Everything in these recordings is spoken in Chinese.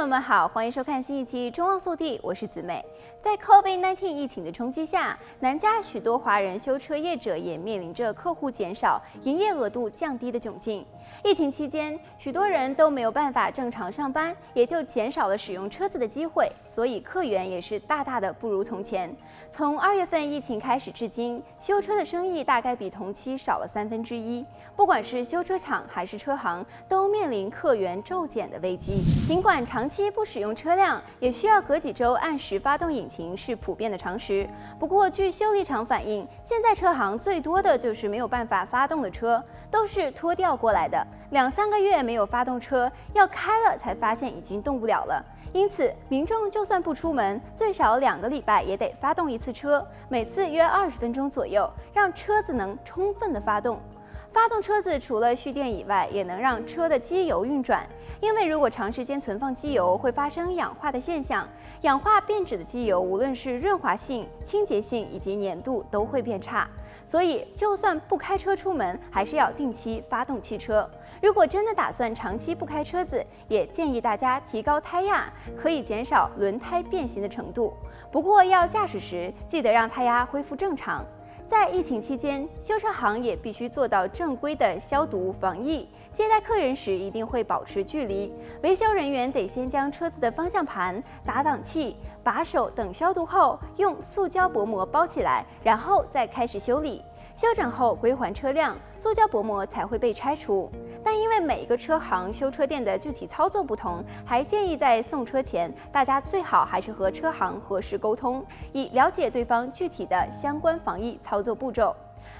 朋友们好，欢迎收看新一期《中望速递》，我是子美。在 COVID-19 疫情的冲击下，南加许多华人修车业者也面临着客户减少、营业额度降低的窘境。疫情期间，许多人都没有办法正常上班，也就减少了使用车子的机会，所以客源也是大大的不如从前。从二月份疫情开始至今，修车的生意大概比同期少了三分之一。不管是修车厂还是车行，都面临客源骤减的危机。尽管长期不使用车辆，也需要隔几周按时发动引擎是普遍的常识。不过，据修理厂反映，现在车行最多的就是没有办法发动的车，都是拖调过来的。两三个月没有发动车，要开了才发现已经动不了了。因此，民众就算不出门，最少两个礼拜也得发动一次车，每次约二十分钟左右，让车子能充分的发动。发动车子除了蓄电以外，也能让车的机油运转。因为如果长时间存放机油，会发生氧化的现象。氧化变质的机油，无论是润滑性、清洁性以及粘度都会变差。所以，就算不开车出门，还是要定期发动汽车。如果真的打算长期不开车子，也建议大家提高胎压，可以减少轮胎变形的程度。不过，要驾驶时记得让胎压恢复正常。在疫情期间，修车行也必须做到正规的消毒防疫。接待客人时一定会保持距离。维修人员得先将车子的方向盘、打挡器、把手等消毒后，用塑胶薄膜包起来，然后再开始修理。修整后归还车辆，塑胶薄膜才会被拆除。但因为每一个车行修车店的具体操作不同，还建议在送车前，大家最好还是和车行核实沟通，以了解对方具体的相关防疫操作步骤。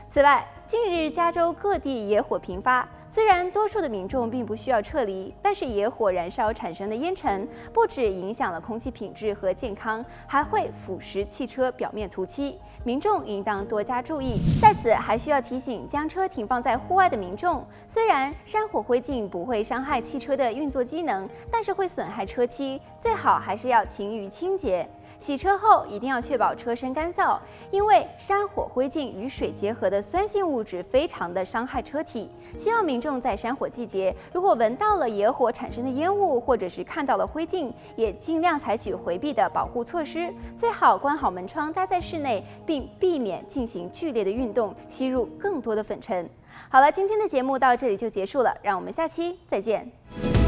此外，近日加州各地野火频发，虽然多数的民众并不需要撤离，但是野火燃烧产生的烟尘不止影响了空气品质和健康，还会腐蚀汽车表面涂漆，民众应当多加注意。在此，还需要提醒将车停放在户外的民众，虽然山火灰烬不会伤害汽车的运作机能，但是会损害车漆，最好还是要勤于清洁。洗车后一定要确保车身干燥，因为山火灰烬与水结合的酸性物质非常的伤害车体。希望民众在山火季节，如果闻到了野火产生的烟雾，或者是看到了灰烬，也尽量采取回避的保护措施，最好关好门窗，待在室内，并避免进行剧烈的运动，吸入更多的粉尘。好了，今天的节目到这里就结束了，让我们下期再见。